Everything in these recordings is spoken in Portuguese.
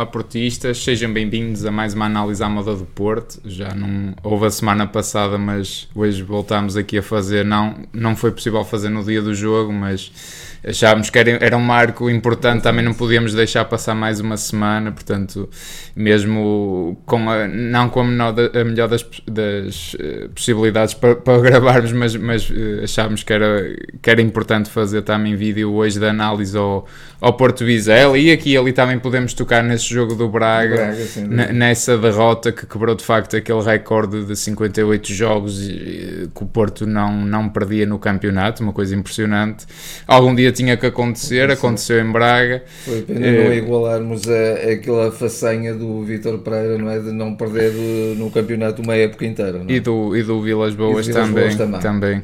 Olá portistas, sejam bem-vindos a mais uma análise à moda do Porto. Já não houve a semana passada, mas hoje voltámos aqui a fazer. Não, não foi possível fazer no dia do jogo, mas achávamos que era, era um marco importante, também não podíamos deixar passar mais uma semana, portanto, mesmo com a, não com a, menor, a melhor das, das uh, possibilidades para, para, gravarmos, mas, mas uh, achávamos que era, que era importante fazer também vídeo hoje de análise ao, ao Porto Vizela e aqui e ali também podemos tocar nesse jogo do Braga, Braga nessa derrota que quebrou de facto aquele recorde de 58 jogos que o Porto não, não perdia no campeonato, uma coisa impressionante. Algum dia tinha que acontecer, Sim. aconteceu em Braga. Foi pena é... não igualarmos a, aquela façanha do Vítor Pereira, não é? De não perder no campeonato uma época inteira. É? E, do, e do Vilas Boas, Vilas também, Boas também. também.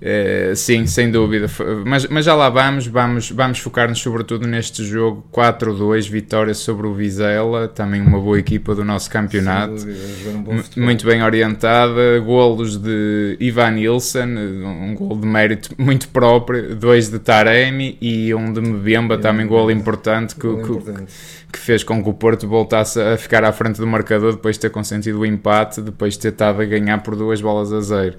Uh, sim, sem dúvida. Mas, mas já lá vamos, vamos, vamos focar-nos sobretudo neste jogo 4-2, vitória sobre o Vizela, também uma boa equipa do nosso campeonato, dúvida, um muito bem orientada, golos de Ivan Nilsson, um gol de mérito muito próprio, dois de Taremi e um de Mbemba, é, também gol importante, que, importante. Que, que, fez com que o Porto voltasse a ficar à frente do marcador depois de ter consentido o empate, depois de ter estado a ganhar por duas bolas a zero.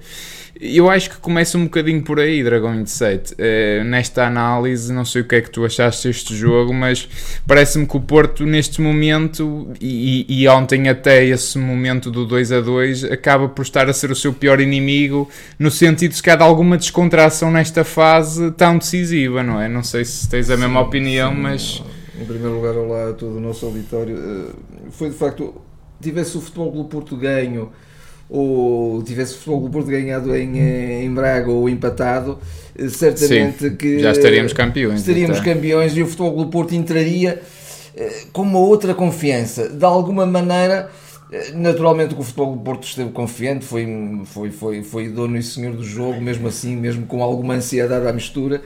Eu acho que começa um bocadinho por aí, Dragão 27. Uh, eh, nesta análise, não sei o que é que tu achaste deste jogo, mas parece-me que o Porto, neste momento, e, e, ontem até esse momento do 2 a 2 acaba por estar a ser o seu pior inimigo, no sentido de que há de alguma descontração nesta fase tão decisiva, não é? Não sei se tens a sim, mesma opinião, sim. mas. Em primeiro lugar, olá a todo o nosso auditório. Eh, foi de facto, tivesse o Futebol do Porto ganho ou tivesse o Futebol Porto ganhado em, eh, em Braga ou empatado, eh, certamente Sim, que já estaríamos campeões. Estaríamos então. campeões e o Futebol do Porto entraria eh, com uma outra confiança. De alguma maneira, naturalmente que o Futebol do Porto esteve confiante, foi, foi, foi, foi dono e senhor do jogo, mesmo assim, mesmo com alguma ansiedade à mistura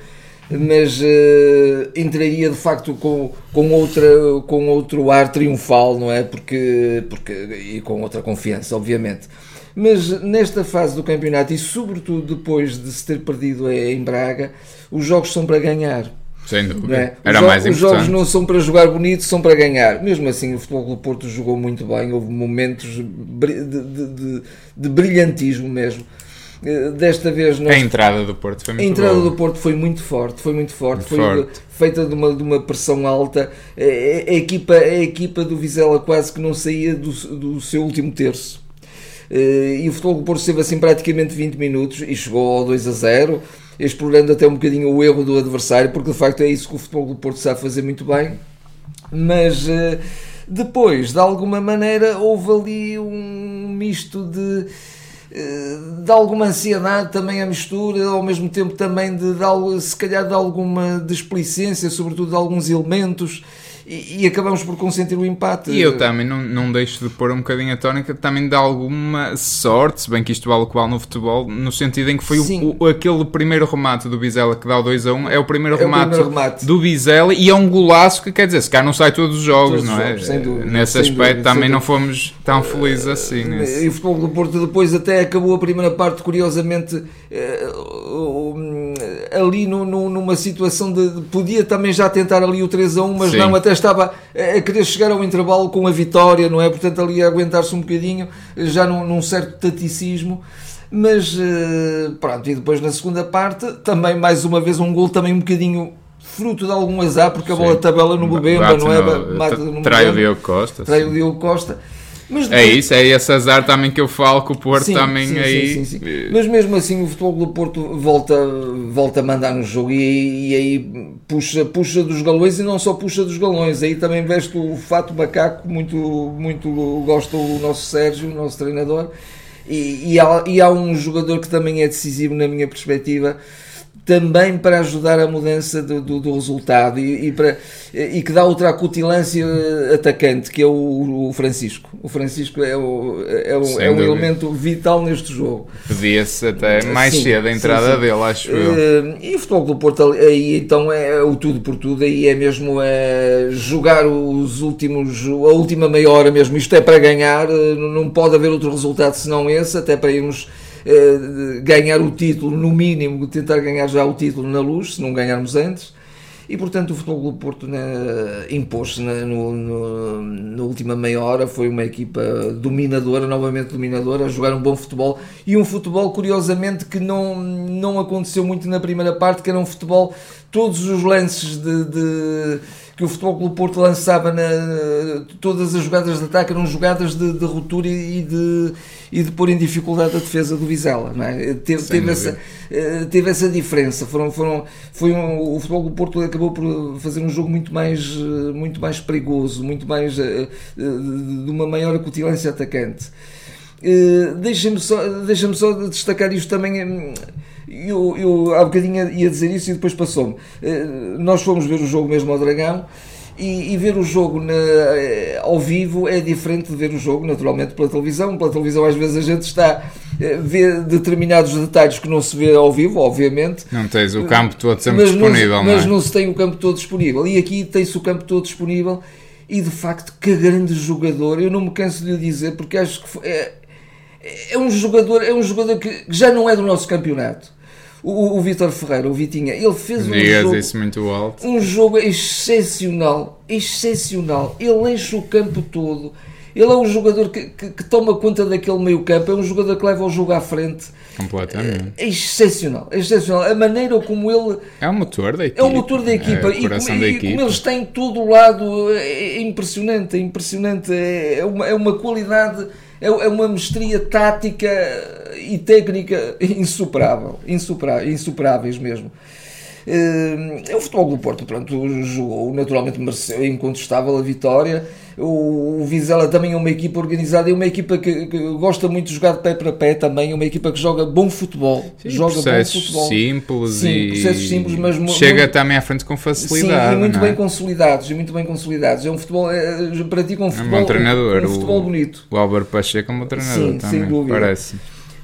mas uh, entraria de facto com, com, outra, com outro ar triunfal, não é? Porque, porque, e com outra confiança, obviamente. Mas nesta fase do campeonato e sobretudo depois de se ter perdido em Braga, os jogos são para ganhar. Sem dúvida. É? Era os, mais os jogos não são para jogar bonito, são para ganhar. Mesmo assim, o Futebol do Porto jogou muito bem, houve momentos de, de, de, de brilhantismo mesmo. Desta vez nós... a entrada do Porto foi muito a entrada boa. do Porto foi muito forte foi muito forte muito foi forte. feita de uma, de uma pressão alta a, a, equipa a equipa do Vizela quase que não saía do, do seu último terço eh, e o futebol do Porto esteve assim praticamente 20 minutos e chegou ao 2 a 0 explorando até um bocadinho o erro do adversário porque de facto é isso que o futebol do Porto sabe fazer muito bem mas eh, depois de alguma maneira houve ali um misto de de alguma ansiedade também a mistura, ao mesmo tempo também de, de se calhar de alguma desplicência, sobretudo de alguns elementos e, e, acabamos por consentir o empate. E eu também não, não deixo de pôr um bocadinho a tónica também de alguma sorte, se bem que isto vale o qual no futebol, no sentido em que foi o, o, aquele primeiro remate do Bizela que dá o 2 a 1, é o primeiro, é remate, o primeiro remate, do Bizela e é um golaço que quer dizer, se cá não sai todos os jogos, todos não é? Jogos, sem dúvida, Nesse sem aspecto dúvida, também não fomos tão felizes assim. Nesse. E o futebol do Porto depois até acabou a primeira parte, curiosamente, eh, ali no, no, numa situação de. Podia também já tentar ali o 3 a 1, mas Sim. não, até estava a querer chegar ao intervalo com a vitória, não é? Portanto, ali a aguentar-se um bocadinho, já num, num certo taticismo. Mas eh, pronto, e depois na segunda parte, também mais uma vez um gol também um bocadinho fruto de algum azar, porque a bola tabela no Bebemba, não é? No trai o Diogo Costa. Trai o Diogo Costa. Mas é isso, é esse azar também que eu falo que o Porto sim, também sim, aí. Sim, Mas mesmo assim o futebol do Porto volta, volta a mandar no jogo e, e, aí puxa, puxa dos galões e não só puxa dos galões, aí também veste o fato macaco, muito, muito gosta o nosso Sérgio, o nosso treinador. E, e, há, e há um jogador que também é decisivo na minha perspectiva, também para ajudar a mudança do, do, do resultado e, e, para, e que dá outra acutilância atacante, que é o, o Francisco. O Francisco é, o, é, o, é um elemento vital neste jogo. Podia-se até mais sim, cedo a entrada sim, sim. dele, acho eu. Uh, e o futebol do Porto aí então é o tudo por tudo, aí é mesmo é jogar os últimos, a última meia hora mesmo, isto é para ganhar, eh, não pode haver outro resultado senão esse, até para irmos eh, ganhar o título, no mínimo, tentar ganhar já o título na luz, se não ganharmos antes. e portanto o Futebol Clube Porto né, impôs-se na, no, no, na última meia hora, foi uma equipa dominadora, novamente dominadora, a jogar um bom futebol e um futebol curiosamente que não, não aconteceu muito na primeira parte, que era um futebol, todos os lances de, de que o Futebol Clube Porto lançava na, todas as jogadas de ataque eram jogadas de, de ruptura e de, e de pôr em dificuldade a defesa do Vizela. É? teve, teve, essa, eh, teve essa diferença. Foram, foram, foi um, o Futebol Clube Porto acabou por fazer um jogo muito mais, eh, muito mais perigoso, muito mais eh, de uma maior acutilância atacante. Deixa-me só, deixa só destacar isto também eu, eu há bocadinho ia dizer isso e depois passou-me. Eh, nós fomos ver o jogo mesmo ao Dragão e, e ver o jogo na, eh, ao vivo é diferente de ver o jogo naturalmente pela televisão. Pela televisão às vezes a gente está eh, ver determinados detalhes que não se vê ao vivo, obviamente. Não tens o campo todo sempre mas disponível, não, não é? Mas não se tem o campo todo disponível. E aqui tem-se o campo todo disponível e de facto que grande jogador. Eu não me canso de lhe dizer porque acho que é, é um jogador, é um jogador que já não é do nosso campeonato o, o Vitor Ferreira, o Vitinha, ele fez um jogo, isso muito alto. um jogo excepcional, excepcional. Ele enche o campo todo. Ele é um jogador que, que, que toma conta daquele meio campo, é um jogador que leva o jogo à frente. Completamente. É, é excepcional, é excepcional. A maneira como ele. É o motor da equipa. É o motor da equipa. É e, como, da e como ele está em todo o lado, é, é impressionante, é impressionante. É, é uma, é uma qualidade é, é uma mestria tática e técnica insuperável, insuperável insuperáveis mesmo. É o futebol do Porto, pronto, jogou, naturalmente mereceu, é incontestável a vitória. O, o Vizela também é uma equipa organizada, é uma equipa que, que, gosta muito de jogar de pé para pé também, é uma equipa que joga bom futebol. Sim, joga processos bom futebol. simples Sim, e processos simples, mas chega muito, também à frente com facilidade. Sim, e muito é? bem consolidados, e muito bem consolidados. É um futebol, é, pratica um futebol, é um, treinador, um, um futebol bonito. O Álvaro Pacheco é um treinador Sim, também, sem dúvida. parece.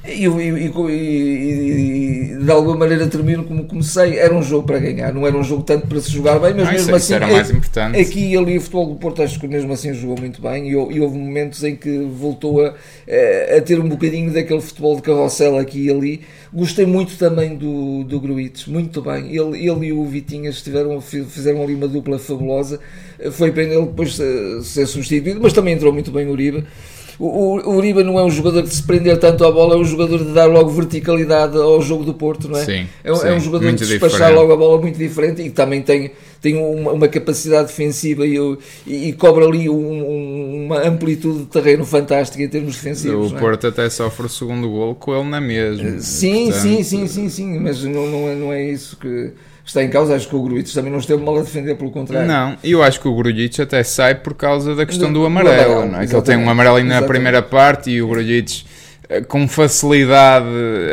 E, e, e, e, de alguma maneira termino como comecei. Era um jogo para ganhar, não era um jogo tanto para se jogar bem, mas ah, mesmo isso, assim. Isso era mais importante. Aqui e ali o futebol do Porto acho que mesmo assim jogou muito bem e, e houve momentos em que voltou a, a, ter um bocadinho daquele futebol de carrossel aqui e ali. Gostei muito também do, do Gruites, muito bem. Ele, ele e o Vitinhas estiveram, fizeram ali uma dupla fabulosa. Foi pena ele depois ser substituído, mas também entrou muito bem o Uribe. O, o Uribe não é um jogador de se prender tanto à bola, é um jogador de dar logo verticalidade ao jogo do Porto, não é? Sim, é, sim, é um jogador de despachar diferente. logo a bola muito diferente e também tem, tem uma, uma capacidade defensiva e, e, e cobra ali um, uma amplitude de terreno fantástica em termos defensivos. O é? Porto até sofre o segundo gol com ele na mesma. Sim, portanto... sim, sim, sim, sim, mas não, não, é, não é isso que está em causa. Acho que o Grujic também não esteve mal a defender, pelo contrário. Não, eu acho que o Grujic até sai por causa da questão do, do amarelo, amarelo, não é? Que ele tem um amarelinho na primeira parte e o Grujic eh, com facilidade,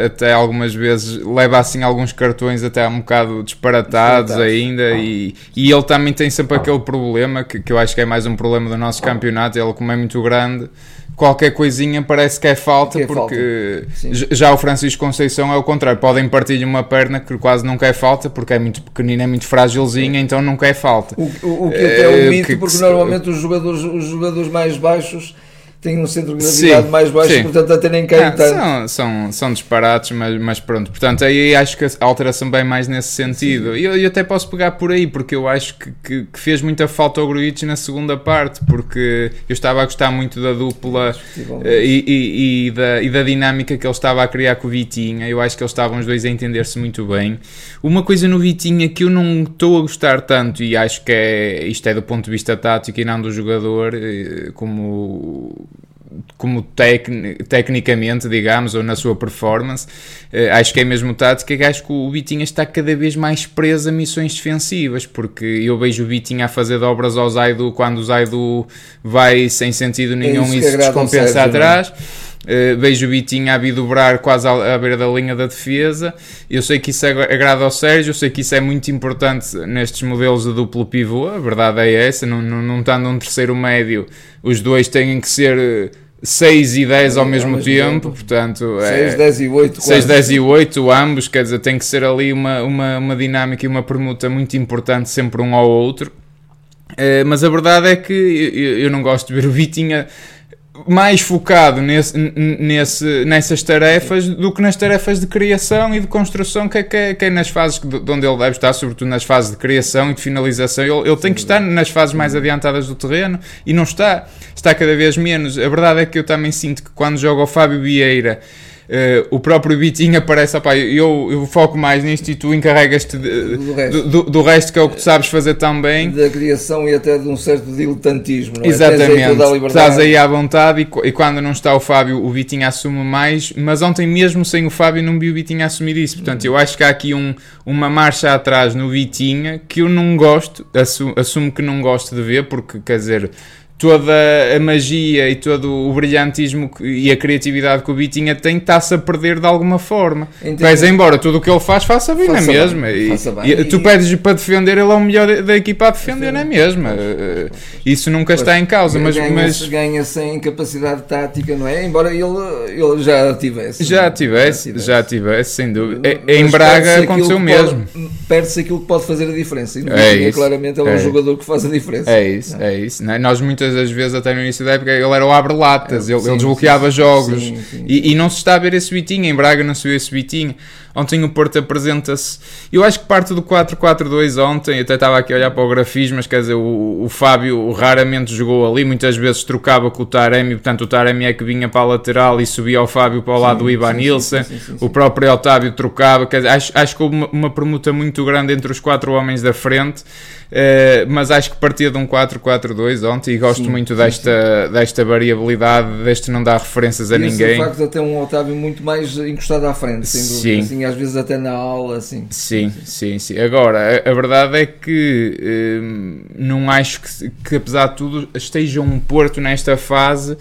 até algumas vezes leva assim alguns cartões até um bocado disparatados ainda e, e ele também tem sempre aquele problema que, que eu acho que é mais um problema do nosso campeonato, ele como é muito grande qualquer coisinha parece que é falta, que é porque falta. já o Francisco Conceição é o contrário, podem partir uma perna que quase nunca é falta, porque é muito pequenina, é muito frágilzinha, então nunca é falta. O, o, o que até é um mito, que, porque que, normalmente os jogadores, os jogadores mais baixos têm um centro de gravidade sim, mais baixo, sim. portanto até nem cai ah, tanto. São, são, são disparates, mas, mas pronto. Portanto, aí acho que a alteração vem mais nesse sentido. E eu, eu, até posso pegar por aí, porque eu acho que, que, que fez muita falta ao Gruitch na segunda parte, porque eu estava a gostar muito da dupla eh, e, e, e, da, e da dinâmica que ele estava a criar com o Vitinha. Eu acho que eles estavam os dois a entender-se muito bem. Uma coisa no Vitinha que eu não estou a gostar tanto, e acho que é, isto é do ponto de vista tático e não do jogador, eh, como como tec, tecnicamente, digamos, ou na sua performance, uh, acho que é mesmo tática, que acho que o Vitinha está cada vez mais preso a missões defensivas, porque eu vejo o Vitinha a fazer dobras ao Zaido quando o Zaido vai sem sentido nenhum é e se descompensa é? atrás. Uh, vejo o Vitinha a dobrar quase à, à beira da linha da defesa. Eu sei que isso agrada ao Sérgio, eu sei que isso é muito importante nestes modelos de duplo pivô. A verdade é essa, não, não, não estando um terceiro médio, os dois têm que ser 6 e 10 ao mesmo, tempo, tempo, portanto 6, é, 10 e 8 6, 10 e 8 ambos, quer dizer, tem que ser ali uma, uma, uma dinâmica e uma permuta muito importante sempre um ao outro, é, mas a verdade é que eu, eu, não gosto de ver o Vitinha mais focado nesse, nesse, nessas tarefas do que nas tarefas de criação e de construção, que é, que é, que é nas fases de onde ele deve estar, sobretudo nas fases de criação e de finalização. Ele, ele tem que estar nas fases mais adiantadas do terreno e não está. Está cada vez menos. A verdade é que eu também sinto que quando joga o Fábio Vieira Uh, o próprio Bitinho aparece, opa, eu, eu foco mais nisto e tu encarregas-te do resto. Do, do, resto que é o que tu sabes fazer tão bem. Da criação e até de um certo diletantismo, não é? Exatamente, aí estás aí à vontade e, e, quando não está o Fábio, o Bitinho assume mais, mas ontem mesmo sem o Fábio não vi o Bitinho assumir isso, portanto eu acho que há aqui um, uma marcha atrás no Bitinha que eu não gosto, assumo, assumo que não gosto de ver, porque quer dizer toda a magia e todo o brilhantismo e a criatividade que o Bitinha tem está-se a perder de alguma forma. Pese embora tudo o que ele faz faça bem, faça na mesma. Bem, e. E, tu pedes para defender, ele é o melhor da equipa a defender, na mesma. Eh, isso nunca pois, está em causa. Mas ganha-se mas... ganha sem capacidade tática, não é? Embora ele, ele já tivesse. Já tivesse, já tivesse, já tivesse sem dúvida. Mas em Braga aconteceu mesmo. Perde-se aquilo que pode fazer a diferença. E é isso, claramente ele é, é um jogador que faz a diferença. É isso, é, é isso. Não é? Nós muitas das vezes, até no início da época, ele era o abre-latas, ele, ele, desbloqueava sim, jogos sim, e, e, não se está a ver esse bitinho. Em Braga não se viu esse bitinho. Ontem o Porto apresenta-se. Eu acho que parte do 4-4-2 ontem, até estava aqui a olhar para o grafismo, mas quer dizer, o, o Fábio raramente jogou ali, muitas vezes trocava com o Taremi, portanto o Taremi é que vinha para a lateral e subia o Fábio para o lado do Ivan Nilsson, o próprio Otávio trocava, dizer, acho, acho que houve uma, uma permuta muito grande entre os quatro homens da frente. Uh, mas acho que partia de um 4-4-2 ontem e gosto sim, muito sim, desta, sim. desta variabilidade, deste não dar referências a e ninguém. O facto de ter um Otávio muito mais encostado à frente, sem dúvida. Assim, às vezes até na aula, assim. Sim, sim, sim. Agora, a, a verdade é que hum, não acho que, que, apesar de tudo, esteja um Porto nesta fase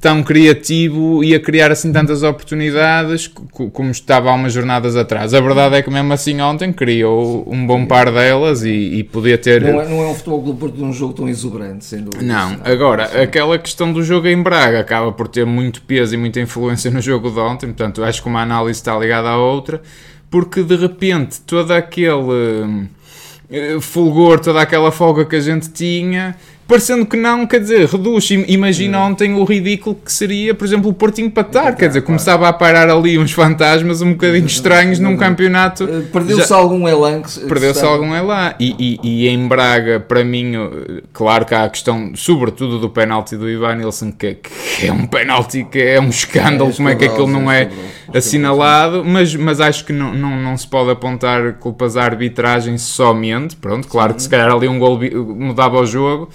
tão criativo e a criar assim tantas oportunidades como estava há umas jornadas atrás. A verdade é que mesmo assim ontem criou um bom par delas e, e podia ter... Não é, não é um futebol do Porto de um jogo tão exuberante, sem dúvida. Não, agora, sim. aquela questão do jogo em Braga acaba por ter muito peso e muita influência no jogo de ontem, portanto acho que uma análise está ligada à outra, porque de repente todo aquele eh, fulgor, toda aquela folga que a gente tinha parecendo que não, quer dizer, reduz. Imagina ontem o ridículo que seria, por exemplo, o Porto empatar, quer dizer, começava a parar ali uns fantasmas um bocadinho estranhos num campeonato. Eh, perdeu-se algum elan. Perdeu-se algum elan. E, e, e, em Braga, para mim, eh, claro que há a questão, sobretudo, do penalti do Ivan Nilsson, que, que é um penalti que é um escândalo, é, como é que aquilo não é assinalado, mas, mas acho que não, não, não se pode apontar culpas à arbitragem somente. Pronto, claro que se calhar ali um gol mudava o jogo.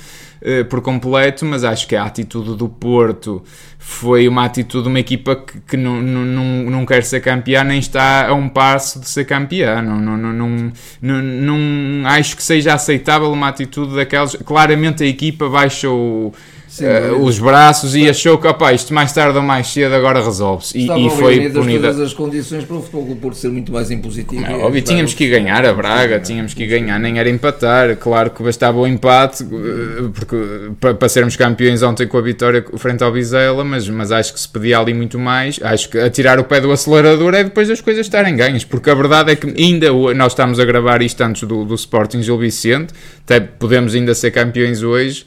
Eh, por completo, mas acho que a atitude do Porto foi uma atitude de uma equipa que, que não, não, não, quer ser campeã nem está a um passo de ser campeã. Não, não, não, não, não, não acho que seja aceitável uma atitude daquelas. Claramente a equipa baixou uh, os braços e achou que opa, isto mais tarde ou mais cedo agora resolve-se. E, e foi punida. todas as condições para o futebol por ser muito mais impositivo. Não, óbvio, tínhamos que ganhar a Braga, tínhamos que ganhar, nem era empatar. Claro que bastava o empate eh, porque, para, para sermos campeões ontem com a vitória frente ao Vizela, mas, mas acho que se pedia ali muito mais. Acho que atirar o pé do acelerador é depois das coisas estarem ganhas, porque a verdade é que ainda nós estamos a gravar isto antes do, do Sporting Gil Vicente, até podemos ainda ser campeões hoje.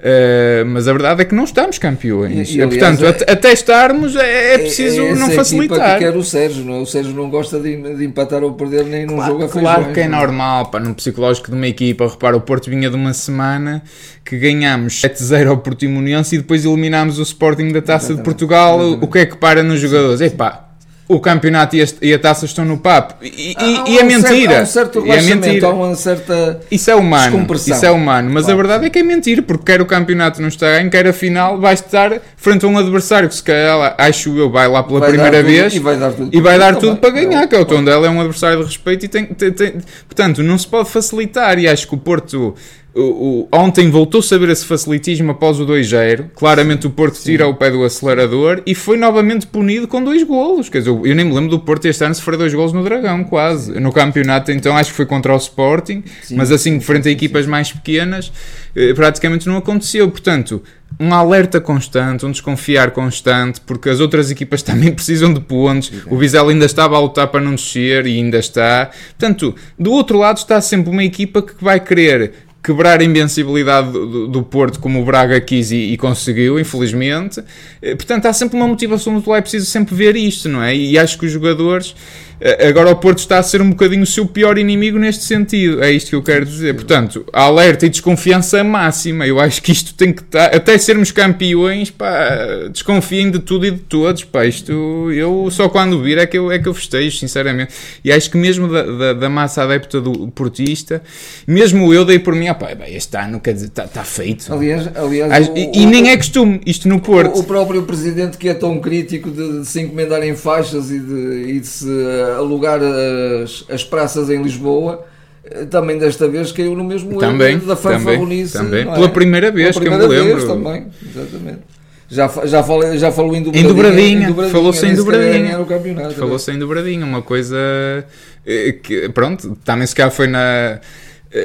Uh, mas a verdade é que não estamos campeões. E, e, aliás, Portanto, é, até estarmos é, é preciso é, não facilitar. Que quer o Sérgio, não é? O Sérgio não gosta de, de empatar ou perder nem num claro, jogo a Claro feijões, que é não. normal, pá, no psicológico de uma equipa. Repara, o Porto vinha de uma semana que ganhámos 7-0 ao Portimonense e depois eliminámos o Sporting da Taça Exatamente. de Portugal. Exatamente. O que é que para nos jogadores? Epá, o campeonato e a, e a, taça estão no papo. E, e, e é mentira. Há um certo e é mentira. há uma certa Isso é humano, isso é humano. Mas claro. a verdade é que é mentira, porque quer o campeonato não está ganho, quer a final vai estar frente a um adversário que se calhar, acho eu, vai lá pela vai primeira vez e vai dar tudo, e vai dar tudo para ganhar, que é o Tondela é um adversário de respeito e tem, tem, tem, portanto, não se pode facilitar e acho que o Porto o, o, ontem voltou-se a ver esse facilitismo após o 2-0. Claramente o Porto tira o pé do acelerador e foi novamente punido com dois golos. Quer dizer, eu nem me lembro do Porto este ano sofrer dois golos no Dragão, quase. No campeonato, então acho que foi contra o Sporting, Sim. mas assim, frente a equipas mais pequenas, eh, praticamente não aconteceu. Portanto, um alerta constante, um desconfiar constante, porque as outras equipas também precisam de pontos. O Vizela ainda estava a lutar para não descer e ainda está. Portanto, do outro lado está sempre uma equipa que vai querer quebrar a invencibilidade do, do Porto como o Braga quis e, e, conseguiu, infelizmente. Eh, portanto, há sempre uma motivação é preciso sempre ver isto, não é? E acho que os jogadores agora o Porto está a ser um bocadinho o seu pior inimigo neste sentido. É isto que eu quero dizer. Portanto, alerta e desconfiança máxima. Eu acho que isto tem que estar. Até sermos campeões, pá, desconfiem de tudo e de todos. Pá, isto eu só quando vir é que eu, é que eu festejo, sinceramente. E acho que mesmo da, da, da massa adepta do portista, mesmo eu dei por mim, ah, pá, este ano quer dizer, está tá feito. Aliás, aliás o, e, e, nem é costume isto no Porto. O, o, próprio presidente que é tão crítico de, de se encomendar em faixas e de, e de se alugar as, as praças em Lisboa também desta vez caiu no mesmo também, erro da fanfarronice. Também, também. É? Pela primeira vez Pela primeira que eu me lembro. também, exatamente. Já, já, falei, já falou em dobradinha. Em dobradinha, dobradinha falou-se em dobradinha. Falou-se em dobradinha, uma coisa eh, que, pronto, também se calhar foi na eh,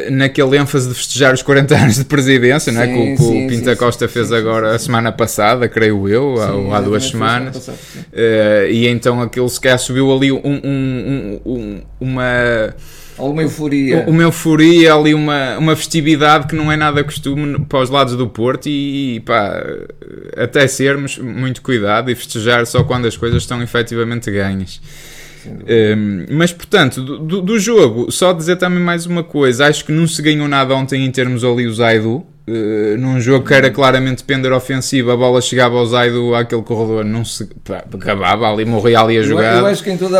naquele ênfase de festejar os 40 anos de presidência, sim, não é? Que, o, sim, o Pinta sim, Costa fez agora a semana passada, creio eu, há, há duas semanas. Passado, uh, e então aquilo se calhar subiu ali um, um, um, uma. Alguma euforia. Uma euforia, ali uma, uma festividade que não é nada costume para os lados do Porto e, pá, até sermos muito cuidado e festejar só quando as coisas estão efetivamente ganhas. Um, mas portanto, do, do, jogo, só dizer também mais uma coisa: acho que não se ganhou nada ontem em termos ali o Zaidu. Uh, num jogo que era claramente pender ofensivo, a bola chegava ao Zaido àquele corredor, não se pá, acabava ali, morria ali a jogar.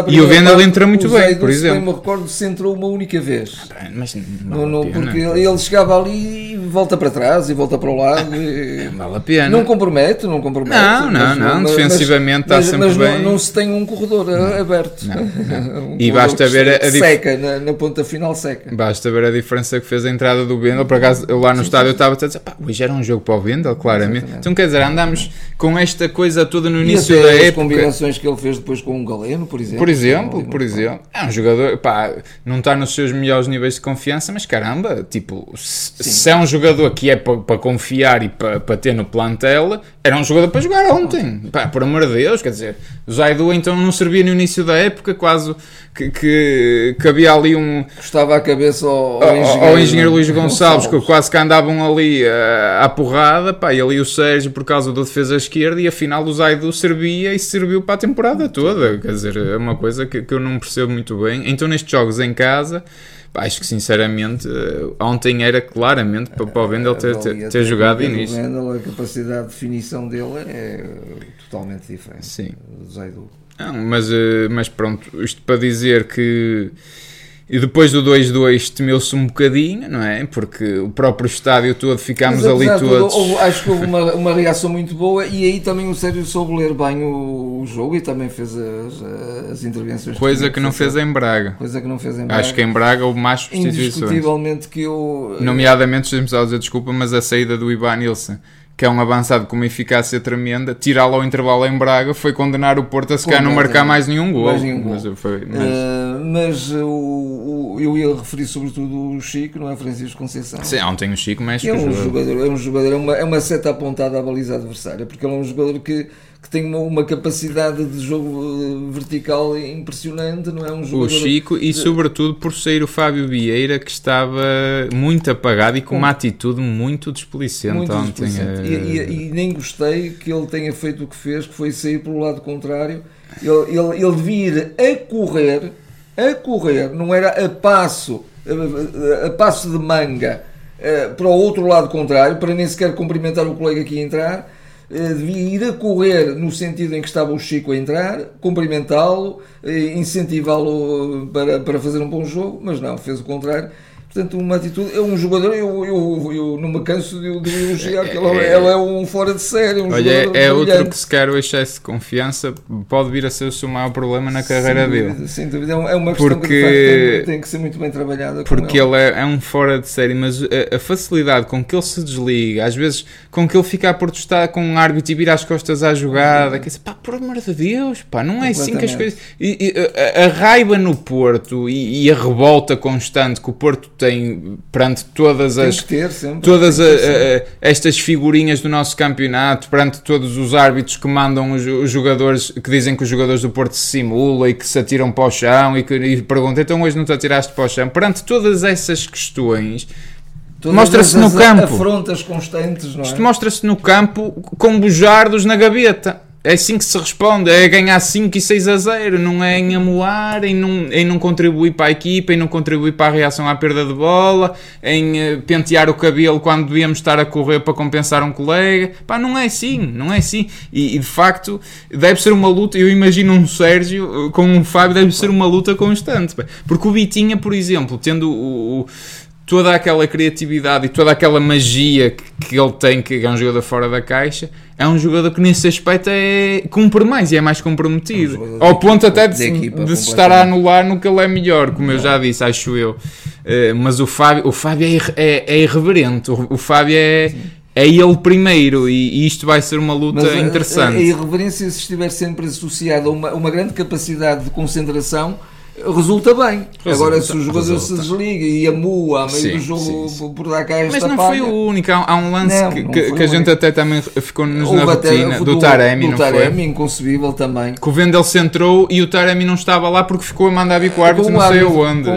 E o Vendel entra muito bem, por exemplo. Eu me recordo se entrou uma única vez. Ah, mas não, não, porque ele chegava ali e volta para trás e volta para o lado. E... Vale a pena. Não compromete, não compromete. Não, não, não. Mas, defensivamente mas, está sempre mas bem. Não, não se tem um corredor não, aberto. Não, não. um e basta ver a, a dif... seca, na, na, ponta final seca. Basta ver a diferença que fez a entrada do Vendel. Por acaso, eu lá no sim, estádio sim. estava dizer, pá, hoje era um jogo para o Vendel, claramente. Exatamente. Então, quer dizer, andamos com esta coisa toda no início da época. as combinações que ele fez depois com o Galeno, por exemplo. Por exemplo, por exemplo. É um jogador, pá, não está nos seus melhores níveis de confiança, mas caramba, tipo, se, se é um jogador que é para, para confiar e para, para ter no plantel, era um jogador para jogar ontem. Pá, por amor de Deus, quer dizer, Zaidu então não servia no início da época, quase que, que, que havia ali um. Custava a cabeça ao, ao, engenheiro, ao engenheiro Luís Gonçalves, que quase que andavam ali uh, à porrada, pá, e ali o Sérgio por causa da defesa esquerda, e afinal o Zaidu servia e serviu para a temporada toda. Quer dizer, é uma coisa que, que eu não percebo muito bem. Então nestes jogos em casa acho que sinceramente eh, ontem era claramente para, para o Vendel ter, ter, ter jogado início. O Vendel, a capacidade de definição dele é totalmente diferente Sim. do Zaidu. Não, mas, eh, mas pronto, isto para dizer que e depois do 2-2 temeu-se um bocadinho, não é? Porque o próprio estádio todo ficámos ali todos. Houve, acho que houve uma, uma reação muito boa e aí também o Sérgio soube ler bem o, o jogo e também fez as, as intervenções. Coisa que, que não fez em Braga. Coisa que não fez em Braga. Acho que em Braga houve mais substituições. Indiscutivelmente que eu. Nomeadamente, deixa-me só dizer desculpa, mas a saída do Ivan Nilsson que é um avançado com uma eficácia tremenda, tirá-lo ao intervalo em Braga foi condenar o Porto a se calhar não marcar mais nenhum gol. Mais nenhum gol. Mas, foi, mas... Uh, mas o, o, eu ia referir sobretudo o Chico, não é Francisco Conceição. Sim, ontem o Chico mexe é um jogador, é um jogador, é uma, é uma seta apontada à baliza adversária, porque ele é um jogador que que tem uma, uma, capacidade de jogo eh, vertical impressionante, não é um jogador... O Chico e sobretudo por ser o Fábio Vieira que estava muito apagado e com uma atitude muito desplicente muito ontem. Desplicente. E, e, e, nem gostei que ele tenha feito o que fez, que foi sair pelo lado contrário. Ele, ele, ele devia ir a correr, a correr, não era a passo, a, a passo de manga eh, para o outro lado contrário, para nem sequer cumprimentar o colega que ia entrar eh, devia ir a correr no sentido em que estava o Chico a entrar, cumprimentá-lo, eh, incentivá-lo para, para fazer um bom jogo, mas não, fez o contrário Portanto, uma atitude. É um jogador, eu, eu, eu não me canso de, de elogiar, que ela, é, ela é um fora de série. Um olha, é, é outro que, se quer o excesso de confiança, pode vir a ser o seu maior problema na carreira dele. Sem dúvida, é uma questão porque, que tem, tem, que ser muito bem trabalhada. Porque ele, ele é, é, um fora de série, mas a, a, facilidade com que ele se desliga, às vezes com que ele fica a protestar com um árbitro e vira as costas à jogada, que é pá, por amor de Deus, pá, não é assim que as coisas. E, e a, a, raiva no Porto e, e a revolta constante que o Porto tem tem perante todas as ter, sempre, todas a, a, estas figurinhas do nosso campeonato, perante todos os árbitros que mandam os, os, jogadores, que dizem que os jogadores do Porto se simulam e que se atiram para o chão e que e perguntam, então hoje não te atiraste para o chão, perante todas essas questões mostra-se no campo. Afrontas constantes, não é? Isto mostra-se no campo com bujardos na gaveta. É assim que se responde, é ganhar 5 e 6 a 0, não é em amoar, em não, em não contribuir para a equipa, em não contribuir para a reação à perda de bola, em uh, pentear o cabelo quando devíamos estar a correr para compensar um colega. Pá, não é assim, não é assim. E, e de facto, deve ser uma luta. Eu imagino um Sérgio com um Fábio, deve ser uma luta constante. Porque o Bitinha, por exemplo, tendo o, o toda aquela criatividade e toda aquela magia que, que ele tem, que é um jogador fora da caixa, é um jogador que nesse aspecto é, cumpre mais e é mais comprometido. É um Ao ponto até de, de, de se estar a anular no que ele é melhor, como eu já disse, acho eu. Uh, mas o Fábio, o Fábio é, é, é irreverente, o, o Fábio é. É ele primeiro e, e isto vai ser uma luta mas interessante. A, a, irreverência, se estiver sempre associada a uma, uma grande capacidade de concentração, resulta bem. Resulta, Agora, se o jogador resulta. se desliga e amua a meio sim, do jogo sim, sim. por dar cá esta Mas não palha, foi o único. Há um lance não, que, não que, que a gente até também ficou-nos na rotina do, do Taremi, do não Taremi, foi? inconcebível também. Que o Vendel se entrou e o Taremi não estava lá porque ficou a mandar vir com o árbitro não sei onde.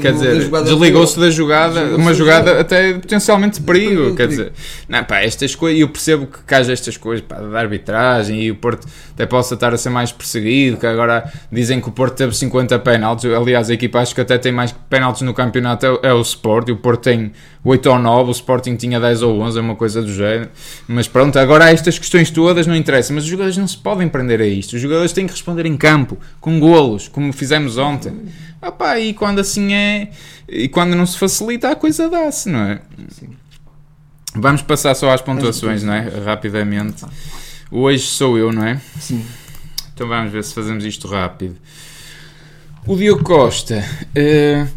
Quer dizer, desligou-se da jogada, uma jogada até potencialmente de perigo. Quer dizer, não, pá, estas coisas, eu percebo que haja estas coisas pá, da arbitragem e o Porto até possa estar a ser mais perseguido, que agora dizem que o Porto teve 50 pés penaltis. Aliás, a equipa acho que até tem mais penaltis no campeonato é, é o Sport. O Porto tem 8 ou 9, o Sporting tinha 10 ou 11, é uma coisa do género. Mas pronto, agora estas questões todas não interessam. Mas os jogadores não se podem prender a isto. Os jogadores têm que responder em campo, com golos, como fizemos ontem. Opa, e quando assim é, e quando não se facilita, a coisa dá-se, não é? Sim. Vamos passar só às pontuações, não é? Rapidamente. Hoje sou eu, não é? Sim. Então vamos ver se fazemos isto rápido. O Diogo Costa. Uh,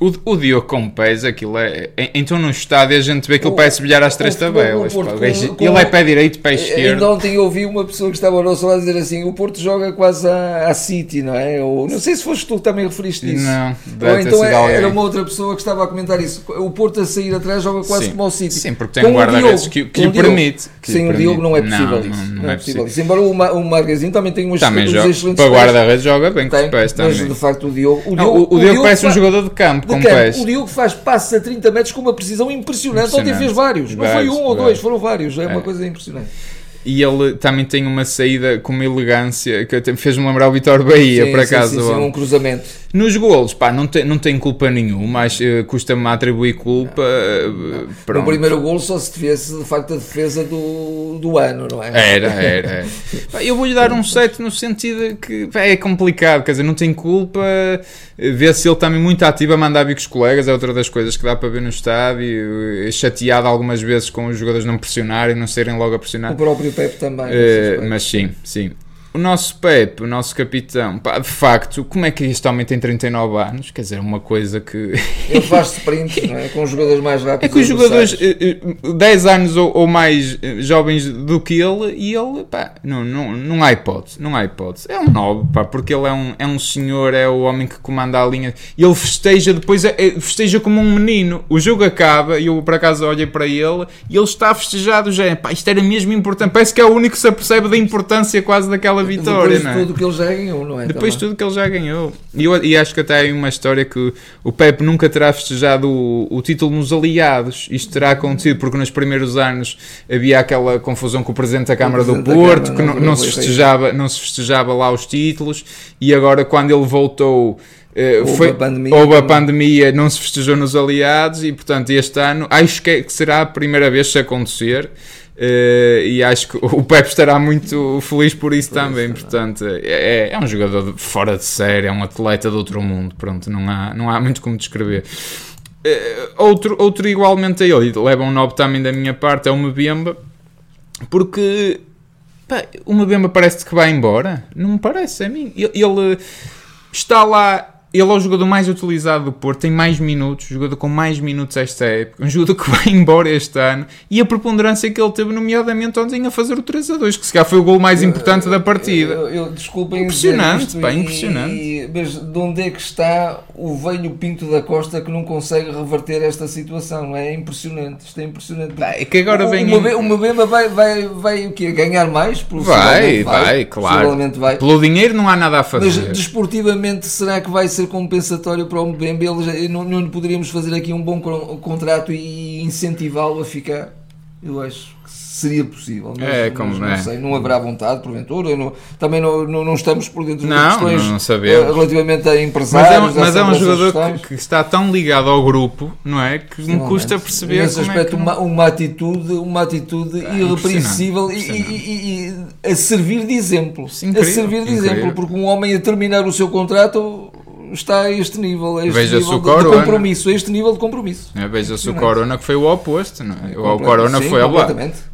o, o Diogo com pés, aquilo é. Então no estádio a gente vê que ele parece bilhar às três tabelas. O Porto, com, ele é pé direito, pé esquerdo. Ainda ontem ouvi uma pessoa que estava ao nosso lado dizer assim: o Porto joga quase à, City, não é? Ou, não sei se foste tu que também referiste isso. Não, Ou então é, era uma outra pessoa que estava a comentar isso. O Porto a sair atrás joga quase sim. como ao City. Sim, porque tem um guarda-redes que, que o permite. Que Sem o Diogo não é possível não, isso. Não, não, não é, é possível isso. Embora o, o Marquezinho também tem umas, também joga, excelentes Para guarda-redes joga bem com os pés também. Mas de facto o Diogo. O Diogo parece um jogador de campo com pés. O Diogo faz passos a 30 metros com uma precisão impressionante. impressionante. Ontem fez vários. Não foi um ou dois, foram vários. É, é. uma coisa impressionante. E ele também tem uma saída com uma elegância que fez-me lembrar o Vitor Bahia, sim, por acaso. Sim, sim, sim, um cruzamento. Nos golos, pá, não tem, não tem culpa nenhuma, mas uh, custa-me atribuir culpa. Uh, no primeiro golo só se tivesse de facto a defesa do, do ano, não é? Era, era. era. pá, eu vou-lhe dar um 7 no sentido que pá, é complicado, quer dizer, não tem culpa. Vê se ele também muito ativo a mandar vir com os colegas, é outra das coisas que dá para ver no estádio. É chateado algumas vezes com os jogadores não pressionarem, não serem logo a pressionar. O próprio Pepe também. Uh, mas sim, sim. O nosso Pepe, o nosso capitão, pá, de facto, como é que este homem tem 39 anos? Quer dizer, uma coisa que. Ele faz sprint, não é? Com os jogadores mais rápidos. É que os jogadores, 10 eh, anos ou, ou, mais eh, jovens do que ele, e ele, pá, não, não, não há hipótese, não há hipótese. É um nobre, pá, porque ele é um, é um senhor, é o homem que comanda a linha, e ele festeja depois, é, festeja como um menino. O jogo acaba, e eu por acaso olhei para ele, e ele está festejado já, pá, isto era mesmo importante. Parece que é o único que se apercebe da importância quase daquela aquela vitória, Depois não é? tudo que ele já ganhou, não é? Depois de tudo que ele já ganhou. E, eu, e acho que até há uma história que o Pepe nunca terá festejado o, o título nos aliados. Isto terá acontecido porque nos primeiros anos havia aquela confusão com o Presidente da Câmara do Porto, Câmara, que não, não, não se festejava, não se festejava lá os títulos, e agora quando ele voltou. Uh, houve, foi, a pandemia, houve a pandemia, não se festejou nos aliados e portanto este ano acho que, é, que será a primeira vez se acontecer Uh, e acho que o Pep estará muito feliz por isso por também. Isso, Portanto, é, é um jogador fora de série, é um atleta de outro mundo. Pronto, não há, não há muito como descrever. Uh, outro, outro igualmente a ele, leva um nobre também da minha parte, é o Mbemba, porque pá, o Mbemba parece que vai embora. Não me parece a mim. Ele, ele está lá ele é o jogador mais utilizado do Porto, tem mais minutos, jogador com mais minutos esta época, um jogador que vai embora este ano e a preponderância que ele teve, nomeadamente ontem, a fazer o 3 a 2, que se calhar foi o gol mais importante da partida. Eu, eu, desculpem impressionante, pá, impressionante. E, mas de onde é que está o velho Pinto da Costa que não consegue reverter esta situação? Não é? é impressionante, isto é impressionante. É que agora o, vem. O Mbemba vai, vai, vai o quê? Ganhar mais? Vai, vai, vai, claro. Vai. Pelo dinheiro não há nada a fazer. Mas desportivamente será que vai ser ser compensatório para o Mbembe, ele, não, não poderíamos fazer aqui um bom contrato e incentivá-lo a ficar. Eu acho que seria possível. Mas, é, como, mas não é. sei, não haverá vontade, porventura. Não, também não, não, não, estamos por dentro não, das questões não, não sabemos. relativamente a empresários. Mas é um, mas é um jogador que, que, está tão ligado ao grupo, não é? Que me custa perceber. Nesse aspecto, é uma, uma atitude, uma atitude é, irrepreensível e, e, e, e, a servir de exemplo. Incrível, a servir de incrível. exemplo, porque um homem a terminar o seu contrato está a este nível, a este Veja nível de, corona. de, compromisso, a este nível de compromisso. É, Veja-se o Corona que foi o oposto, não é? O Corona sim, foi a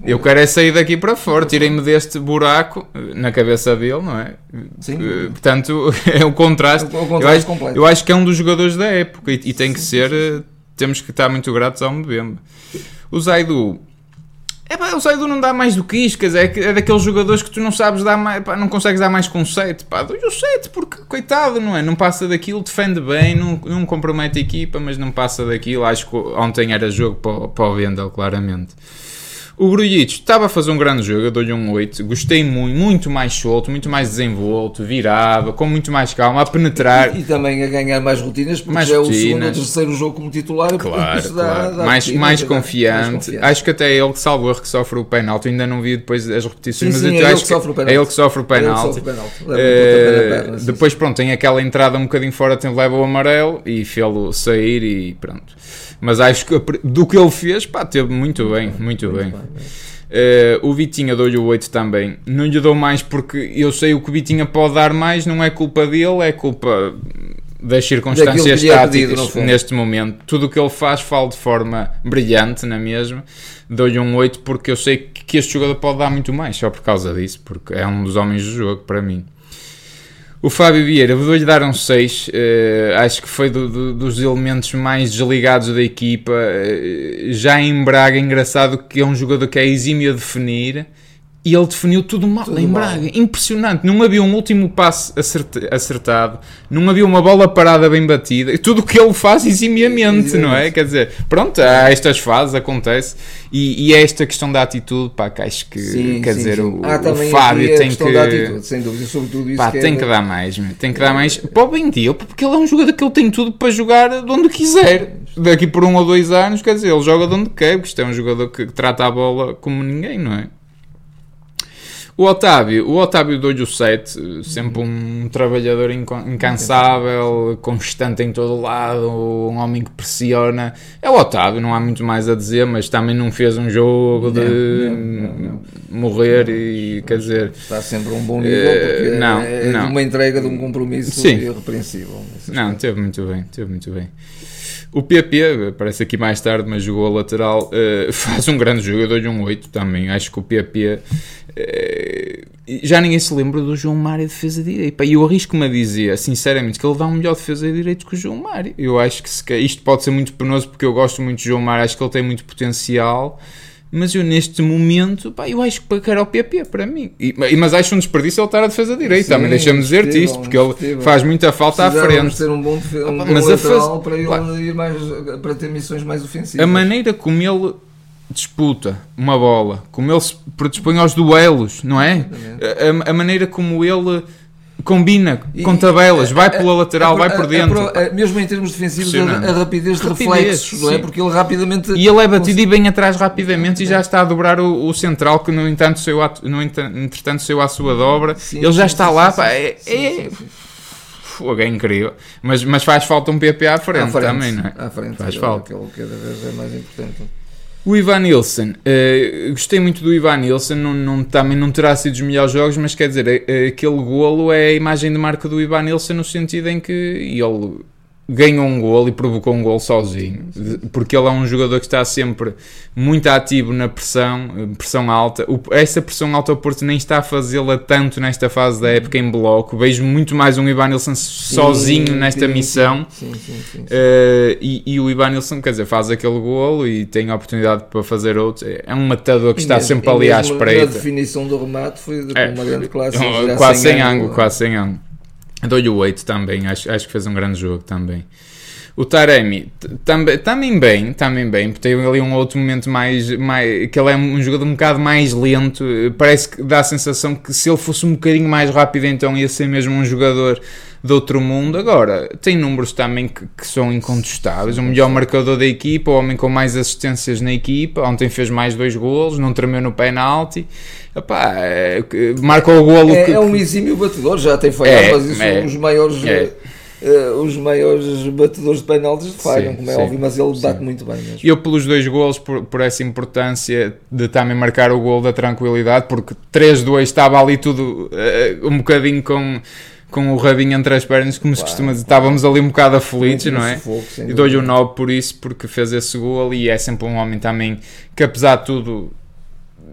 Eu quero é sair daqui para fora, tirem-me deste buraco na cabeça dele, não é? Sim. Eh, portanto, é o contraste. É o contraste eu, acho, completo. eu acho que é um dos jogadores da época e, e tem que ser. Eh, temos que estar muito gratos ao Mbembe. O Zaidu é pá, o Zaidu não dá mais do que dizer, é, é daqueles jogadores que tu não sabes dar mais, pá, não consegues dar mais conceito, pá, dou-lhe o 7, porque coitado, não é? Não passa daquilo, defende bem, não, não compromete a equipa, mas não passa daquilo. Acho que ontem era jogo para, para o Vendel, claramente. O Grujic estava a fazer um grande jogo, eu dou-lhe um 8. Gostei muito, muito mais solto, muito mais desenvolto, virava, com muito mais calma, a penetrar. E, e também a ganhar mais rotinas, porque mais é rotinas. o segundo ou terceiro jogo como titular. Claro, claro. Dá, dá mais, mais, confiante. mais, confiante. Acho que até é ele que salvou que sofre o penalti. Ainda não vi depois as repetições, sim, mas sim, é acho que, é ele que sofre o penalti. Uh, depois, pronto, tem aquela entrada um bocadinho fora, tem, leva o amarelo e fê-lo sair e pronto. Mas acho que do que ele fez, pá, teve muito bem, muito bem. Uh, o Vitinha dou-lhe o 8 também. Não lhe dou mais porque eu sei o que o Vitinha pode dar mais, não é culpa dele, é culpa das circunstâncias é táticas neste momento. Tudo o que ele faz falo de forma brilhante, na mesma. Dou-lhe um 8 porque eu sei que este jogador pode dar muito mais, só por causa disso, porque é um dos homens do jogo para mim. O Fábio Vieira, vou-lhe dar um 6. Uh, eh, acho que foi do, do, dos elementos mais desligados da equipa. Uh, já em Braga, engraçado que é um jogador que é exímio a definir e ele definiu tudo mal tudo em Braga. Mal. Impressionante. Não havia um último passo acertado, não havia uma bola parada bem batida. Tudo o que ele faz eximiamente, não é? Quer dizer, pronto, há estas fases, acontece. E, e é esta questão da atitude, pá, que acho que, sim, quer sim, dizer, sim. O, ah, o Fábio tem que. Atitude, sem dúvida, sobretudo isso. Pá, que tem é... que dar mais, tem que dar mais. Para o bem dele, porque ele é um jogador que ele tem tudo para jogar de onde quiser. Daqui por um ou dois anos, quer dizer, ele joga de onde quer, porque isto é um jogador que trata a bola como ninguém, não é? O Otávio, o Otávio deu-lhe o 7, sempre um trabalhador incansável, constante em todo lado, um homem que pressiona. É o Otávio, não há muito mais a dizer, mas também não fez um jogo de não, não, não, morrer e quer dizer. Está sempre um bom nível porque não, é, é uma entrega de um compromisso Sim. irrepreensível. Não, teve muito bem, teve muito bem. O PP, aparece aqui mais tarde, mas jogou a lateral, uh, faz um grande jogo, eu dou-lhe um 8 também. Acho que o PP. Uh, eh, já ninguém se lembra do João Mário defesa de direito. E eu arrisco-me a dizer, sinceramente, que ele dá um melhor defesa de direito que o João Mário. Eu acho que se, isto pode ser muito penoso porque eu gosto muito de João Mário, acho que ele tem muito potencial mas eu neste momento, pá, eu acho que era o PP para mim. E, mas acho um desperdício ele estar a defesa direita, também deixa-me dizer-te isto, porque ele faz muita falta à frente. ter um bom, um bom mas a faz... para ele ir mais, para ter missões mais ofensivas. A maneira como ele disputa uma bola, como ele se predispõe aos duelos, não é? A, a, maneira como ele combina com tabelas, vai pela lateral, vai por dentro. mesmo em termos defensivos, a, rapidez de reflexos, não é? Porque ele rapidamente. E ele é batido e vem atrás rapidamente e já está a dobrar o, o central, que no entanto saiu, a, no entretanto saiu à sua dobra. Sim, ele já sim, está sim, lá, pá, é. é... Fogo, é incrível. Mas, mas faz falta um PP à frente, à frente também, não é? À frente, faz falta. Aquele cada vez é mais importante. O Ivan Nilsson, uh, gostei muito do Ivan Nilsson, não, não, também não terá sido os melhores jogos, mas quer dizer, uh, aquele golo é a imagem de marca do Ivan Nilsson no sentido em que ele ganhou um gol e provocou um gol sozinho, porque ele é um jogador que está sempre muito ativo na pressão, pressão alta. Essa pressão alta ao Porto nem está a fazê-la tanto nesta fase da época em bloco. Vejo muito mais um Ivan Nilsson sozinho sim, nesta sim, missão. Sim, uh, e, e, o Ivan Nilsson, quer dizer, faz aquele golo e tem a oportunidade para fazer outro. É um matador que e está mesmo, sempre ali à espreita. A definição do remate foi de é, uma grande classe. Quase sem ângulo, quase sem ângulo. Dou-lhe o 8 também, acho, acho que fez um grande jogo também. O Taremi também, também bem, também bem, porque teve ali um outro momento mais, mais. que ele é um jogador um bocado mais lento. Parece que dá a sensação que se ele fosse um bocadinho mais rápido, então ia ser mesmo um jogador de outro mundo. Agora, tem números também que, que são incontestáveis. O melhor marcador da equipa, o homem com mais assistências na equipa. Ontem fez mais dois golos, não tremeu no penalti. Epá, é, marcou o golo. É, que, é um exímio batedor, já tem falhado, é, mas isso é, são os maiores. É. Uh, os maiores batedores de penaltis falham, sim, como é sim, óbvio, mas ele sim. bate muito bem mesmo. Eu pelos dois golos, por, por essa importância de também marcar o gol da tranquilidade, porque 3-2 estava ali tudo uh, um bocadinho com com o rabinho entre as pernas, como claro, se costuma dizer, estávamos ali um bocado aflitos, não é? E dou-lhe o um 9 por isso, porque fez esse gol e é sempre um homem também que apesar de tudo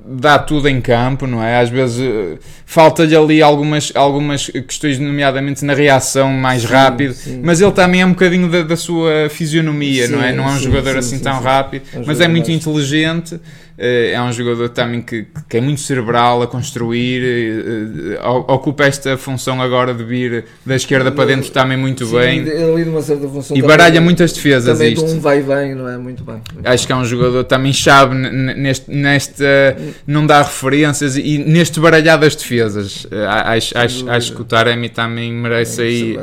dá tudo em campo, não é? Às vezes uh, falta-lhe ali algumas, algumas questões, nomeadamente na reação mais sim, rápido, sim. mas ele também é um bocadinho da, da sua fisionomia, não é? Não é um jogador assim tão rápido, é mas é muito inteligente eh, é um jogador também que, que é muito cerebral a construir, eh, eh, ocupa esta função agora de vir da esquerda para dentro também muito Sim, bem. Ele uma certa função e baralha muitas defesas. Também isto. um vai bem, não é? Muito bem. Muito acho que é um jogador também chave neste, nesta não dar referências e neste baralhar das defesas. Acho, acho, acho que o Taremi também merece é, aí,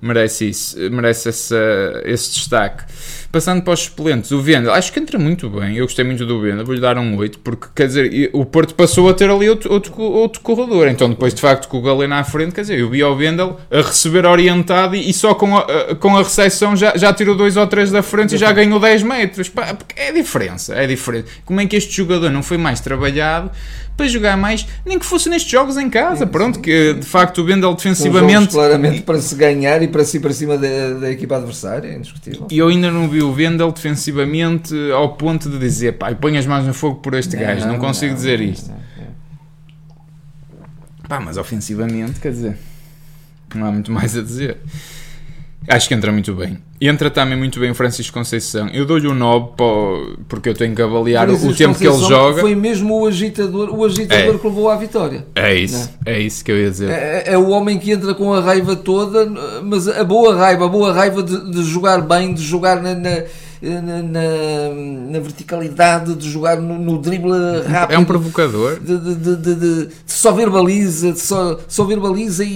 merece isso, merece essa, esse destaque. Passando para os suplentes, o Vendel, acho que entra muito bem. Eu gostei muito do Vendel, vou-lhe dar um 8, porque quer dizer, o Porto passou a ter ali outro, outro, outro corredor. Então, depois de facto, com o Galeno à frente, quer dizer, eu vi o Vendel a receber orientado e, só com a, com a recepção já, já tirou 2 ou 3 da frente e já ganhou 10 metros. Pá, é diferença, é diferente. Como é que este jogador não foi mais trabalhado? Para jogar mais, nem que fosse nestes jogos em casa. Sim, Pronto, sim, que sim. de facto o Bendel defensivamente. claramente para se ganhar e para se ir para cima da, da equipa adversária, é indiscutível. E eu ainda não vi o Bendel defensivamente ao ponto de dizer, pá, põe as mãos no fogo por este não, gajo, não, não consigo não, dizer isto. Pá, mas ofensivamente, quer dizer, não há muito mais a dizer. Acho que entra muito bem. Entra também muito bem o Francisco Conceição. Eu dou-lhe um 9 porque eu tenho que avaliar o tempo que ele joga. Foi mesmo o agitador, o agitador é. que levou à vitória. É isso, é? é? isso que eu ia dizer. É, é, o homem que entra com a raiva toda, mas a boa raiva, a boa raiva de, de jogar bem, de jogar na, na na, na, na, verticalidade, de jogar no, no drible rápido. É um provocador. De, de, de, de, de só verbaliza, de só, só verbaliza e,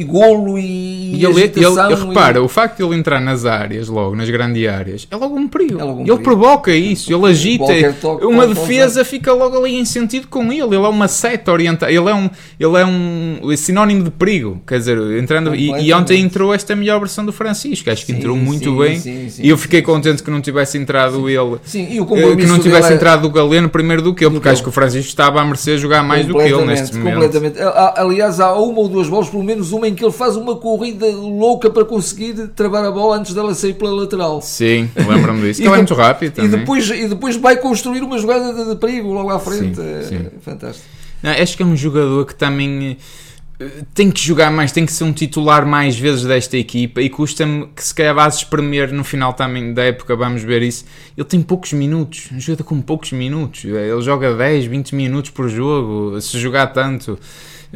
e golo e, e ele, ele, repara, o facto de ele entrar nas áreas logo, nas grandes áreas, é logo um perigo. É logo um ele perigo. provoca isso, ele agita. Toque, uma defesa fica logo ali em sentido com ele. Ele é uma seta orientada. Ele é um, ele é um sinónimo de perigo. Quer dizer, entrando. E, e, ontem entrou esta melhor versão do Francisco. Acho que sim, entrou muito sim, bem. Sim, e eu fiquei contente que não tivesse entrado ele. E eh, que não tivesse é entrado o Galeno primeiro do que ele, porque acho que o Francisco estava a merecer jogar mais do que ele neste momento. Completamente. Aliás, há uma ou duas bolas, pelo menos uma em que ele faz uma corrida louca para conseguir travar a bola antes dela sair pela lateral. Sim, lembro-me disso. que ele é muito rápido também. E depois, e depois vai construir uma jogada de, de perigo logo à frente. Sim, sim. É fantástico. Não, acho que é um jogador que também tem que jogar mais, tem que ser um titular mais vezes desta equipa e custa-me que se calhar vais espremer no final também da época, vamos ver isso. Ele tem poucos minutos, ajuda com poucos minutos. Ele joga 10, 20 minutos por jogo, se jogar tanto.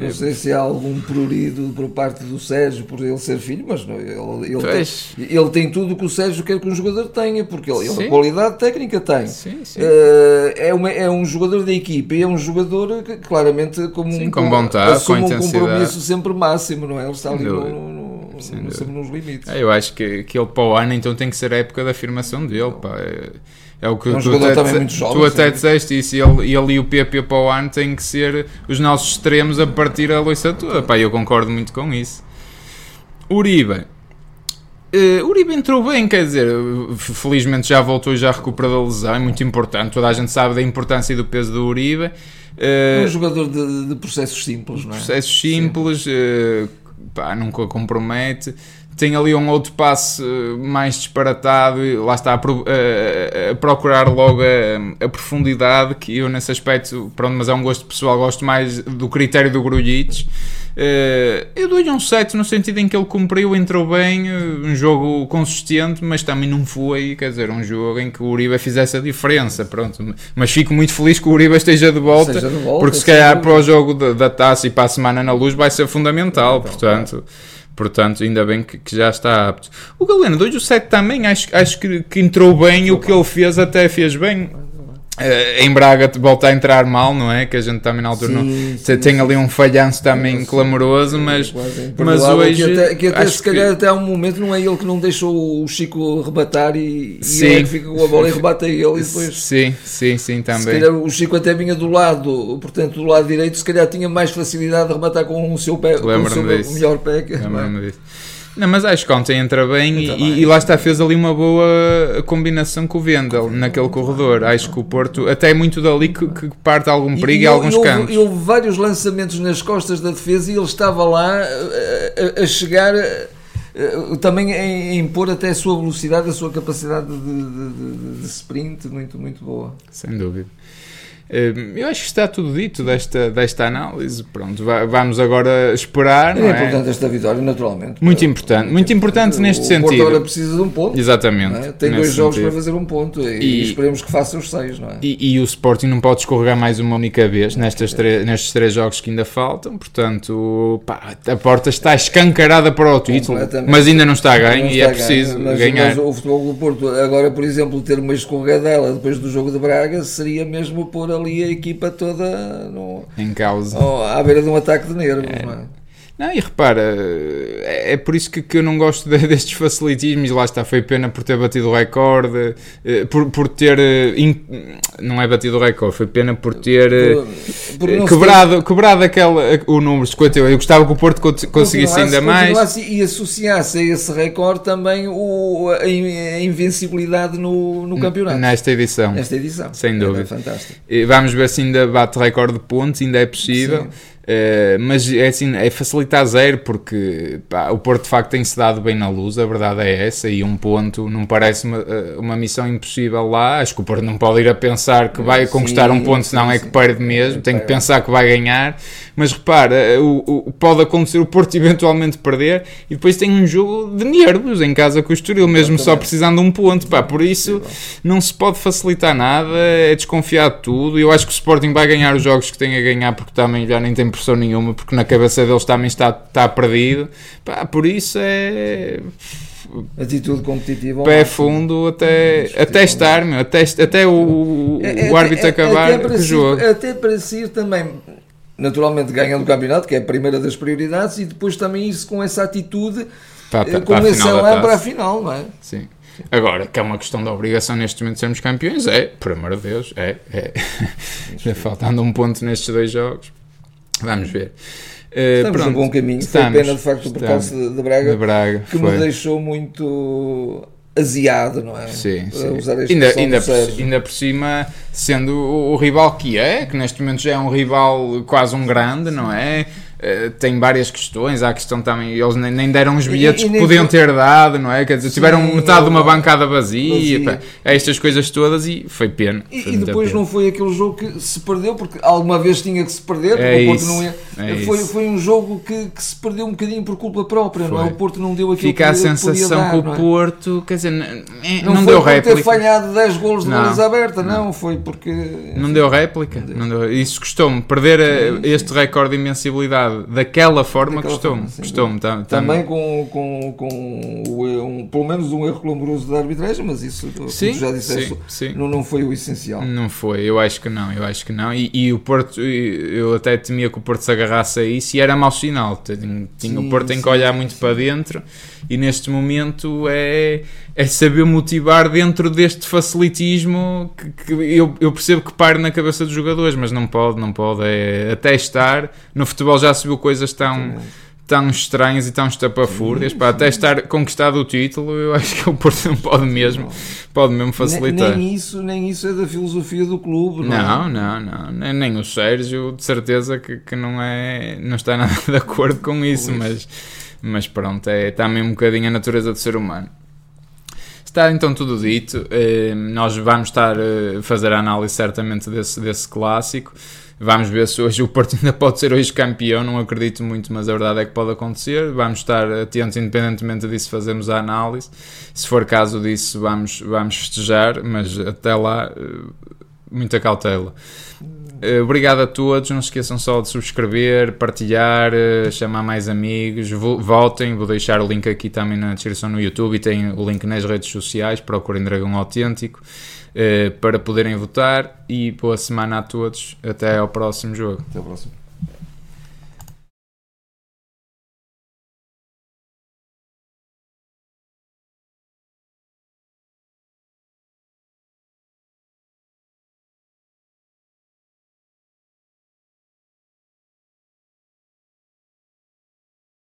Não sei se há algum prurido por parte do Sérgio por ele ser filho, mas não, ele, ele, tem, ele tem tudo o que o Sérgio quer que um jogador tenha, porque ele, ele qualidade técnica tem. Sim, sim. Uh, é, uma, é um jogador da equipa e é um jogador que claramente como sim, um, com vontade, com um compromisso sempre máximo, não é? Ele está ali no, sempre nos limites. É, eu acho que, que ele para o ano então tem que ser a época da afirmação dele. Pá. É, o que é um tu, até, tu até disseste isso. E ele, ele e o PP para o ano têm que ser os nossos extremos a partir a loiça toda. Pá, eu concordo muito com isso. Uribe. Uh, Uribe entrou bem, quer dizer, felizmente já voltou e já recuperou da lesão, é muito importante. Toda a gente sabe da importância e do peso do Uribe. Uh, um jogador de, de processos simples, não é? Processos simples, uh, pá, nunca compromete tem ali um outro passe eh, mais disparatado e lá está a, a, a procurar logo a, a, profundidade que eu nesse aspecto, pronto, mas é um gosto pessoal, gosto mais do critério do Grujic. Eu dou-lhe um 7 no sentido em que ele cumpriu, entrou bem, um jogo consistente, mas também não foi, quer dizer, um jogo em que o Uribe fizesse a diferença, pronto. Mas fico muito feliz que o Uribe esteja de volta, de volta porque se calhar para o jogo da, da taça e para a semana na luz vai ser fundamental, então, portanto... Portanto, ainda bem que, que já está apto. O Galeno 2 o 7 também, acho, acho que, que entrou bem o que ele fez, até fez bem. Uh, em Braga volta a entrar mal, não é? Que a gente também na altura sim, não, sim, tem sim. ali um falhanço também clamoroso, mas, mas hoje. Que até, que até se calhar que... até há um momento não é ele que não deixou o Chico rebatar e, e é que fica com a bola e rebata ele e depois. Sim, sim, sim, também. Se calhar o Chico até vinha do lado, portanto, do lado direito, se calhar tinha mais facilidade de rebatar com o seu pé, com o seu melhor pé. Lembro-me disso. Não, mas acho que ontem entra bem, entra e, bem. e, lá está, fez ali uma boa combinação com o Vendel naquele corredor. Acho que o Porto, até é muito dali que, que parte algum perigo e, e, alguns e cantos. E houve vários lançamentos nas costas da defesa e ele estava lá a, a, a chegar também a impor até a sua velocidade, a sua capacidade de, de, de, de sprint muito, muito boa. Sem dúvida. Hum, eu acho que está tudo dito desta, desta análise. Pronto, vamos agora esperar. É, é importante esta vitória, naturalmente. Muito importante, muito importante neste o sentido. O Porto agora precisa de um ponto. Exatamente. É? Tem dois jogos sentido. para fazer um ponto e, e, esperemos que faça os seis, não é? E, e, o Sporting não pode escorregar mais uma única vez nestas é. nestes três jogos que ainda faltam. Portanto, pá, a porta está escancarada para o título, mas ainda não está a ganho e é preciso mas, ganhar. Mas o futebol do Porto, agora, por exemplo, ter uma escorregadela depois do jogo de Braga seria mesmo pôr ali a equipa toda no, em causa. Oh, à beira de um ataque de nervos. É. Não, é? e repara, é, é por isso que, que eu não gosto de, destes facilitismos. Lá está, foi pena por ter batido o recorde, eh, por, por ter. Eh, não é batido o recorde, foi pena por ter por, por quebrado, ter... quebrado aquele, o número 58. Eu gostava que o Porto conseguisse ainda mais. E associasse a esse recorde também o, a, invencibilidade no, no campeonato. Nesta edição. Nesta edição. Sem dúvida. É fantástico. Vamos ver se ainda bate recorde de pontos, ainda é possível. Sim. Uh, mas é assim, é facilitar zero porque pá, o Porto de facto tem-se dado bem na luz, a verdade é essa, e um ponto não parece uma, eh, uma missão impossível lá. Acho que o Porto não pode ir a pensar que vai sim, conquistar um ponto, senão sim, é que perde mesmo, tem que pensar que vai ganhar. Mas repara, eh, o, o, pode acontecer o Porto eventualmente perder e depois tem um jogo de nervos em casa com o Estoril, mesmo Exatamente. só precisando de um ponto. Pá, por isso não se pode facilitar nada, é desconfiar de tudo. Eu acho que o Sporting vai ganhar os jogos que tem a ganhar porque também já nem tem pressão nenhuma, porque na cabeça deles também está, está perdido. Pá, por isso é atitude competitiva pé fundo até, até estar meu, até, até o, é, o é, árbitro é, acabar até o jogo até para si também naturalmente ganhando o campeonato que é a primeira das prioridades e depois também isso com essa atitude para, para, com esse lá para a final não é? sim Agora, que é uma questão de obrigação neste momento de sermos campeões, é, por amor de Deus, é, é. faltando um ponto nestes dois jogos. Vamos ver. Uh, estamos pronto, bom caminho. Estamos, Foi pena de facto o percalço de, de, Braga, de Braga que foi. me deixou muito aziado, não é? Sim, sim. ainda, ainda, por, ainda por cima, sendo o, o rival que é, que neste momento já é um rival quase um grande, não é? Uh, tem várias questões. Há a questão também, eles nem, nem deram os bilhetes e, e que podiam foi... ter dado, não é? Quer dizer, tiveram Sim, metade de uma bancada vazia, vazia. É estas coisas todas e foi pena. E, foi e depois pena. não foi aquele jogo que se perdeu, porque alguma vez tinha que se perder, é o Porto isso, não ia. É foi, foi um jogo que, que, se perdeu um bocadinho por culpa própria, foi. não é? O Porto não deu aquilo Fica que a sensação dar, que o é? Porto, quer dizer, não, não, não deu réplica. Não foi ter falhado 10 golos de baliza aberta, não. não, foi porque. Não deu réplica, não deu. Isso custou-me perder sim, este recorde de invencibilidade daquela forma costumo, costumo. Tam, Também com, com, com um, pelo menos um erro clamoroso da arbitragem, mas isso, sim, já disseste, sim, sim. Não, não foi o essencial. Não foi, eu acho que não, eu acho que não. E, e o Porto, eu até temia que o Porto se agarrasse a isso e era mau sinal. Tinha, tinha o Porto tem que olhar muito para dentro e neste momento é, é saber motivar dentro deste facilitismo que, que eu, eu, percebo que pare na cabeça dos jogadores, mas não pode, não pode. É, até estar no futebol já se viu coisas tão tão estranhas e tão estapafúrdias, para até estar conquistado o título, eu acho que o Porto não pode mesmo, pode mesmo facilitar. Nem, nem isso, nem isso é da filosofia do clube, não, não, é? não, não, nem, nem o Sérgio, de certeza que, que não é, não está nada de acordo com isso, mas, mas pronto, é também um bocadinho a natureza do ser humano. Está então tudo dito, eh, nós vamos estar a fazer a análise certamente desse, desse clássico. Vamos ver se hoje o Porto ainda pode ser hoje campeão, não acredito muito, mas a verdade é que pode acontecer. Vamos estar atentos, independentemente disso, fazemos a análise. Se for caso disso, vamos, vamos festejar, mas até lá, eh, muita cautela. Eh, obrigado a todos. Não se esqueçam só de subscrever, partilhar, eh, chamar mais amigos. Voltem. Vou deixar o link aqui também na descrição no YouTube e tem o link nas redes sociais. Procurem Dragão Autêntico. Para poderem votar e boa semana a todos. Até ao próximo jogo. Até ao próximo.